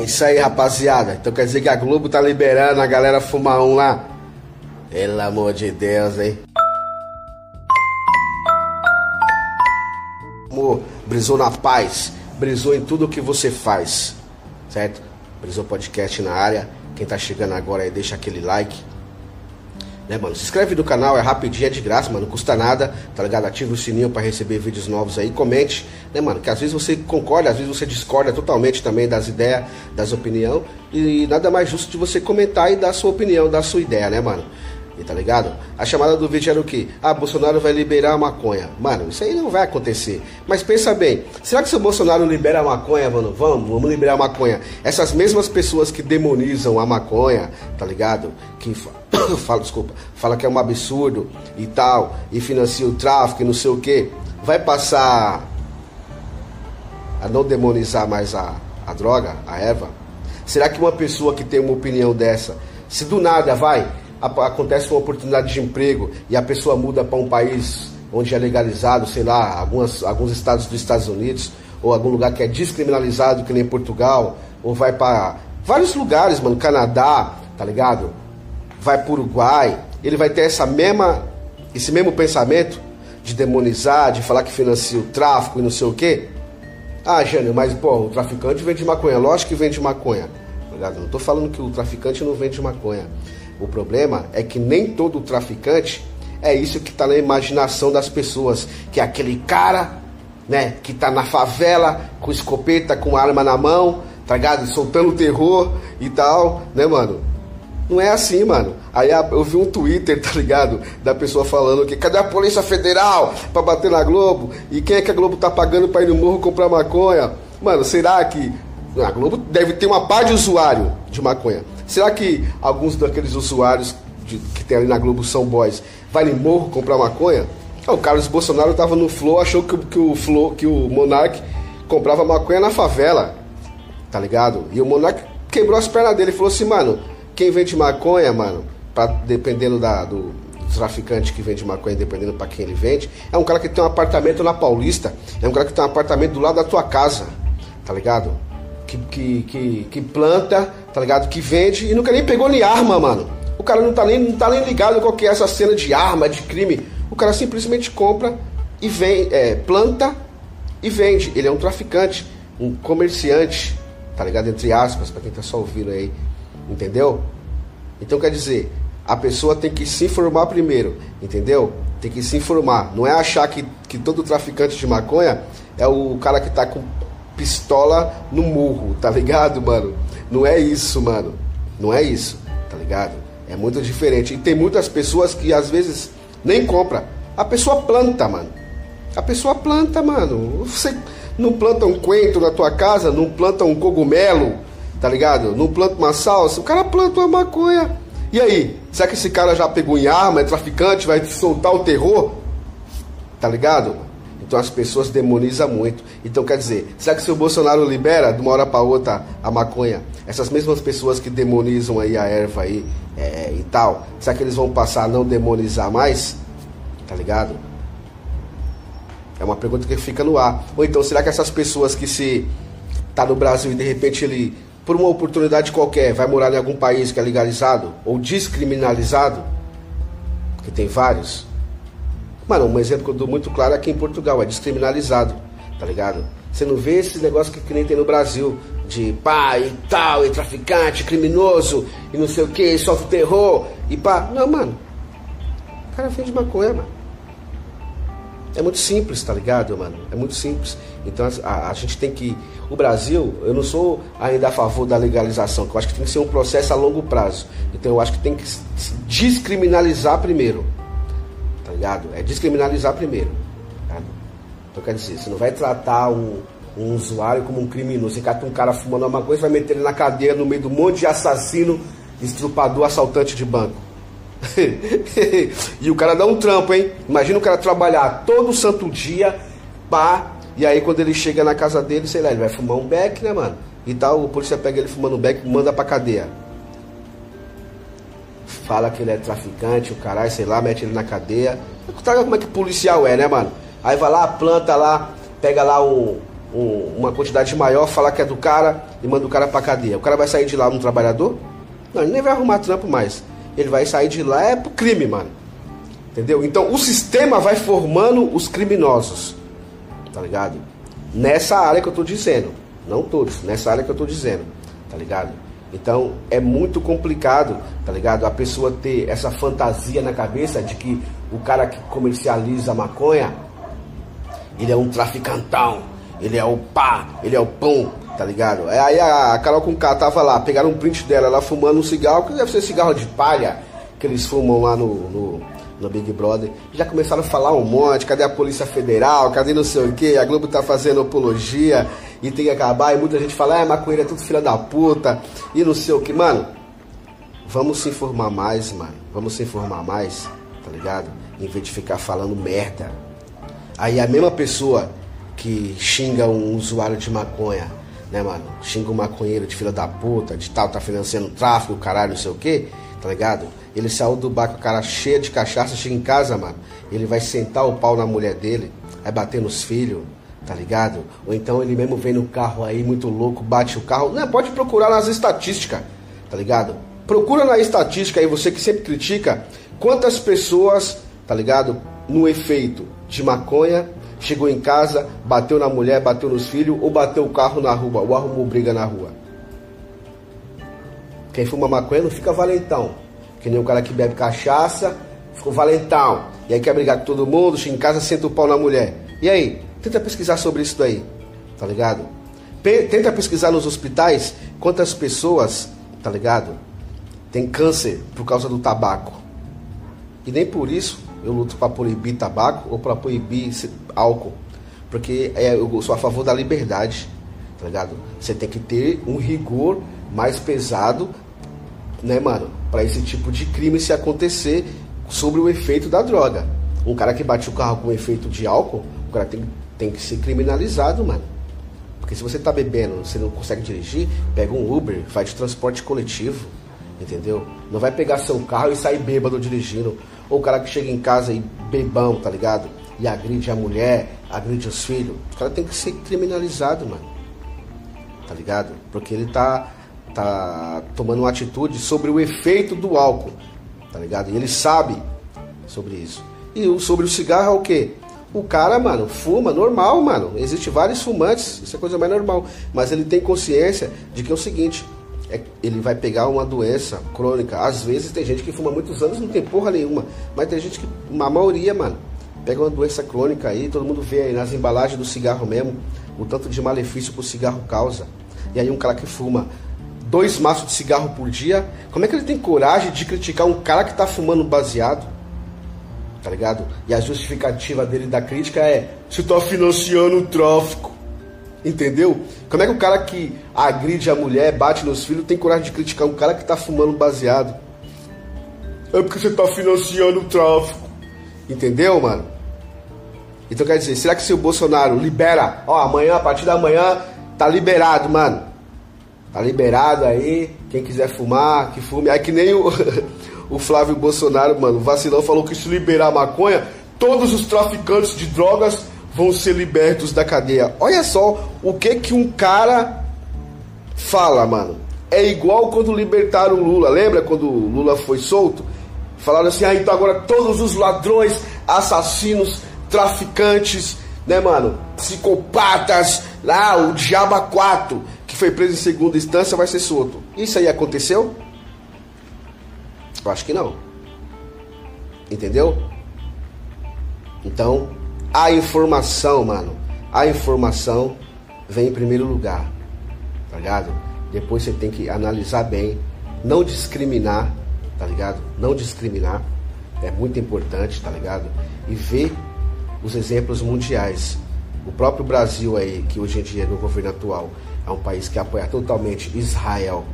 É isso aí, rapaziada. Então quer dizer que a Globo tá liberando a galera fumar um lá? Pelo amor de Deus, hein? Amor, brisou na paz, brisou em tudo que você faz, certo? Brisou Podcast na área. Quem tá chegando agora aí, deixa aquele like. Né, mano? Se inscreve no canal, é rapidinho, é de graça, mano. Não custa nada, tá ligado? Ativa o sininho para receber vídeos novos aí. Comente, né, mano? Que às vezes você concorda, às vezes você discorda totalmente também das ideias, das opiniões. E nada mais justo de você comentar e dar sua opinião, dar sua ideia, né, mano? Tá ligado? A chamada do vídeo era o quê? Ah, Bolsonaro vai liberar a maconha. Mano, isso aí não vai acontecer. Mas pensa bem, será que se o Bolsonaro libera a maconha, mano? Vamos, vamos liberar a maconha. Essas mesmas pessoas que demonizam a maconha, tá ligado? Que fala, desculpa, fala que é um absurdo e tal, e financia o tráfico e não sei o que, vai passar a não demonizar mais a, a droga, a erva? Será que uma pessoa que tem uma opinião dessa, se do nada vai acontece uma oportunidade de emprego e a pessoa muda para um país onde é legalizado, sei lá, algumas, alguns estados dos Estados Unidos, ou algum lugar que é descriminalizado, que nem Portugal, ou vai para vários lugares, mano, Canadá, tá ligado? Vai para Uruguai, ele vai ter essa mesma, esse mesmo pensamento de demonizar, de falar que financia o tráfico e não sei o quê. Ah, Jânio, mas pô, o traficante vende maconha, lógico que vende maconha. Tá ligado? Não tô falando que o traficante não vende maconha. O problema é que nem todo traficante é isso que está na imaginação das pessoas, que é aquele cara, né, que está na favela com escopeta, com arma na mão, tá ligado? Soltando terror e tal, né, mano? Não é assim, mano. Aí eu vi um Twitter, tá ligado? Da pessoa falando que cadê a Polícia Federal pra bater na Globo? E quem é que a Globo tá pagando pra ir no morro comprar maconha? Mano, será que a Globo deve ter uma par de usuário de maconha? Será que alguns daqueles usuários de, que tem ali na Globo são boys vai em morro comprar maconha? Ah, o Carlos Bolsonaro tava no Flow, achou que, que o Flow, que o Monark comprava maconha na favela. Tá ligado? E o Monark quebrou as pernas dele falou assim, mano, quem vende maconha, mano, pra, dependendo da, do, traficante que vende maconha, dependendo para quem ele vende, é um cara que tem um apartamento na Paulista, é um cara que tem um apartamento do lado da tua casa, tá ligado? Que, que, que, que planta tá ligado? Que vende e nunca nem pegou nem arma, mano. O cara não tá nem, não tá nem ligado qual que é essa cena de arma, de crime. O cara simplesmente compra e vem, é, planta e vende. Ele é um traficante, um comerciante, tá ligado? Entre aspas, para quem tá só ouvindo aí, entendeu? Então quer dizer, a pessoa tem que se informar primeiro, entendeu? Tem que se informar. Não é achar que, que todo traficante de maconha é o cara que tá com pistola no murro, tá ligado, mano? Não é isso, mano. Não é isso, tá ligado? É muito diferente. E tem muitas pessoas que às vezes nem compra. A pessoa planta, mano. A pessoa planta, mano. Você não planta um coentro na tua casa, não planta um cogumelo, tá ligado? Não planta uma salsa. O cara planta uma maconha. E aí? Será que esse cara já pegou em arma, é traficante, vai soltar o terror? Tá ligado? Então as pessoas demonizam muito. Então quer dizer, será que se o Bolsonaro libera de uma hora para outra a maconha, essas mesmas pessoas que demonizam aí a erva aí é, e tal, será que eles vão passar a não demonizar mais? Tá ligado? É uma pergunta que fica no ar. Ou então, será que essas pessoas que se tá no Brasil e de repente ele, por uma oportunidade qualquer, vai morar em algum país que é legalizado ou descriminalizado, que tem vários, Mano, um exemplo que eu dou muito claro é aqui em Portugal, é descriminalizado, tá ligado? Você não vê esse negócio que, que nem tem no Brasil, de pá e tal, e traficante, criminoso, e não sei o que, sofre terror, e pá. Não, mano. O cara vende maconha, mano. É muito simples, tá ligado, mano? É muito simples. Então a, a, gente tem que. O Brasil, eu não sou ainda a favor da legalização, que eu acho que tem que ser um processo a longo prazo. Então eu acho que tem que descriminalizar primeiro tá ligado? É descriminalizar primeiro. Tá? Então quer dizer, você não vai tratar um, um usuário como um criminoso. Você cata um cara fumando uma coisa vai meter ele na cadeia no meio do monte de assassino, estrupador, assaltante de banco. e o cara dá um trampo, hein? Imagina o cara trabalhar todo santo dia, pá, e aí quando ele chega na casa dele, sei lá, ele vai fumar um beck, né, mano? E tal, o polícia pega ele fumando um beck manda pra cadeia fala que ele é traficante, o caralho, sei lá, mete ele na cadeia. Sabe como é que policial é, né, mano? Aí vai lá, planta lá, pega lá um, um, uma quantidade maior, falar que é do cara e manda o cara pra cadeia. O cara vai sair de lá um trabalhador? Não, ele nem vai arrumar trampo mais. Ele vai sair de lá é pro crime, mano. Entendeu? Então o sistema vai formando os criminosos. Tá ligado? Nessa área que eu tô dizendo. Não todos, nessa área que eu tô dizendo. Tá ligado? Então é muito complicado, tá ligado? A pessoa ter essa fantasia na cabeça de que o cara que comercializa maconha, ele é um traficantão, ele é o pá, ele é o pão, tá ligado? É, aí a Carol com K tava lá, pegaram um print dela, ela fumando um cigarro, que deve ser cigarro de palha, que eles fumam lá no, no, no Big Brother. Já começaram a falar um monte, cadê a Polícia Federal, cadê não sei o que, a Globo tá fazendo apologia e tem que acabar, e muita gente fala, é, maconheiro é tudo filha da puta, e não sei o que, mano. Vamos se informar mais, mano. Vamos se informar mais, tá ligado? Em vez de ficar falando merda. Aí a mesma pessoa que xinga um usuário de maconha, né, mano? Xinga um maconheiro de filha da puta, de tal, tá financiando tráfico, caralho, não sei o que, tá ligado? Ele saiu do bar com a cara cheia de cachaça, chega em casa, mano. Ele vai sentar o pau na mulher dele, vai bater nos filhos, tá ligado? Ou então ele mesmo vem no carro aí, muito louco, bate o carro. Não, pode procurar nas estatísticas, tá ligado? Procura na estatística aí, você que sempre critica, quantas pessoas, tá ligado? No efeito de maconha, chegou em casa, bateu na mulher, bateu nos filhos, ou bateu o carro na rua, ou arrumou briga na rua. Quem fuma maconha não fica valentão. Que nem o cara que bebe cachaça, ficou valentão. E aí quer brigar com todo mundo, chega em casa, senta o pau na mulher. E aí? Tenta pesquisar sobre isso daí, tá ligado? Tenta pesquisar nos hospitais quantas pessoas, tá ligado? Tem câncer por causa do tabaco. E nem por isso eu luto para proibir tabaco ou para proibir álcool. Porque é, eu sou a favor da liberdade, tá ligado? Você tem que ter um rigor mais pesado, né, mano? Para esse tipo de crime se acontecer sobre o efeito da droga. Um cara que bate o carro com efeito de álcool, o cara tem, tem que ser criminalizado, mano. Porque se você tá bebendo, você não consegue dirigir, pega um Uber, vai de transporte coletivo, entendeu? Não vai pegar seu carro e sair bêbado dirigindo. Ou o cara que chega em casa e bebão, tá ligado? E agride a mulher, agride os filhos. O cara tem que ser criminalizado, mano. Tá ligado? Porque ele tá, tá tomando uma atitude sobre o efeito do álcool, tá ligado? E ele sabe sobre isso. E sobre o cigarro é o quê? O cara, mano, fuma normal, mano. Existe vários fumantes, isso é coisa mais normal. Mas ele tem consciência de que é o seguinte: é, ele vai pegar uma doença crônica. Às vezes tem gente que fuma muitos anos não tem porra nenhuma. Mas tem gente que, uma maioria, mano, pega uma doença crônica aí, todo mundo vê aí nas embalagens do cigarro mesmo, o tanto de malefício que o cigarro causa. E aí um cara que fuma dois maços de cigarro por dia, como é que ele tem coragem de criticar um cara que tá fumando baseado? Tá ligado? E a justificativa dele da crítica é: você tá financiando o tráfico. Entendeu? Como é que o cara que agride a mulher, bate nos filhos, tem coragem de criticar um cara que tá fumando baseado? É porque você tá financiando o tráfico. Entendeu, mano? Então quer dizer, será que se o Bolsonaro libera, ó, amanhã, a partir da manhã, tá liberado, mano. Tá liberado aí, quem quiser fumar, que fume. Aí que nem o. o Flávio Bolsonaro, mano, vacilão falou que se liberar maconha, todos os traficantes de drogas vão ser libertos da cadeia. Olha só o que que um cara fala, mano. É igual quando libertaram o Lula. Lembra quando o Lula foi solto? Falaram assim: ah, então agora todos os ladrões, assassinos, traficantes, né, mano? Psicopatas, lá, o Diaba 4, que foi preso em segunda instância, vai ser solto. Isso aí aconteceu? Eu acho que não. Entendeu? Então, a informação, mano, a informação vem em primeiro lugar. Tá ligado? Depois você tem que analisar bem, não discriminar, tá ligado? Não discriminar. É muito importante, tá ligado? E ver os exemplos mundiais. O próprio Brasil aí, que hoje em dia no governo atual é um país que apoia totalmente Israel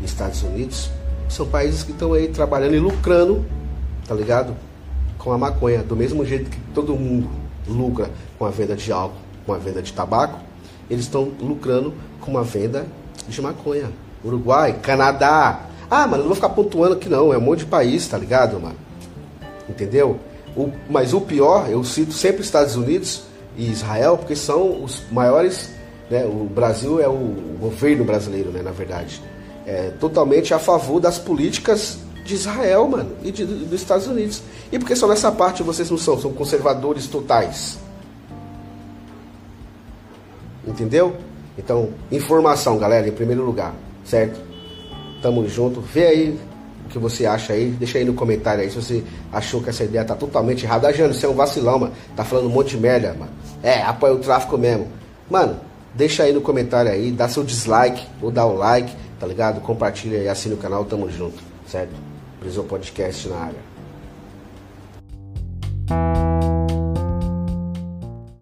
e Estados Unidos, são países que estão aí trabalhando e lucrando, tá ligado? Com a maconha, do mesmo jeito que todo mundo lucra com a venda de álcool, com a venda de tabaco, eles estão lucrando com a venda de maconha. Uruguai, Canadá. Ah, mano, não vou ficar pontuando aqui não, é um monte de país, tá ligado, mano? Entendeu? O, mas o pior, eu cito sempre Estados Unidos e Israel, porque são os maiores. Né, o Brasil é o governo brasileiro, né, na verdade. É totalmente a favor das políticas de Israel, mano, e de, dos Estados Unidos. E porque só nessa parte vocês não são, são conservadores totais. Entendeu? Então, informação, galera, em primeiro lugar, certo? Tamo junto. Vê aí o que você acha aí. Deixa aí no comentário aí se você achou que essa ideia tá totalmente errada. Ah, Jânio, você é um vacilão, mano. Tá falando um monte de merda, mano. É, apoia o tráfico mesmo. Mano, deixa aí no comentário aí, dá seu dislike ou dá o like, tá ligado? Compartilha e assina o canal, tamo junto, certo? Prisão Podcast na área.